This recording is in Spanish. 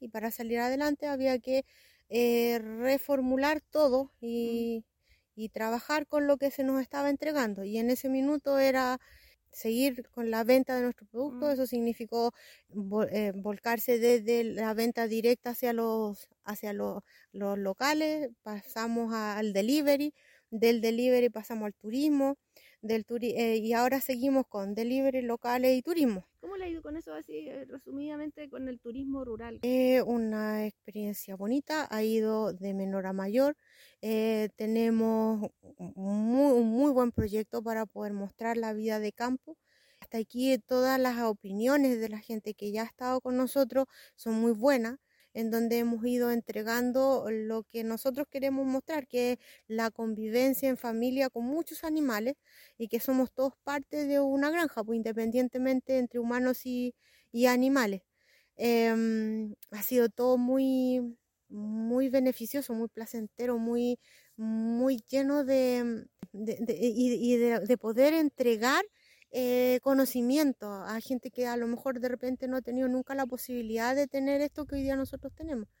y para salir adelante había que eh, reformular todo y, y trabajar con lo que se nos estaba entregando. Y en ese minuto era seguir con la venta de nuestro producto. Mm. Eso significó vol- eh, volcarse desde la venta directa hacia los, hacia los, los locales, pasamos a- al delivery, del delivery pasamos al turismo, del turi- eh, y ahora seguimos con delivery, locales y turismo. ¿Cómo le ha ido con eso así, eh, resumidamente, con el turismo rural? Es una experiencia bonita, ha ido de menor a mayor. Eh, tenemos muy, un muy buen proyecto para poder mostrar la vida de campo. Hasta aquí todas las opiniones de la gente que ya ha estado con nosotros son muy buenas, en donde hemos ido entregando lo que nosotros queremos mostrar, que es la convivencia en familia con muchos animales y que somos todos parte de una granja, pues independientemente entre humanos y, animales. Em, ha sido todo muy, muy beneficioso, muy placentero, muy, muy lleno de, de poder entregar eh, conocimiento a gente que a lo mejor de repente no ha tenido nunca la posibilidad de tener esto que hoy día nosotros tenemos.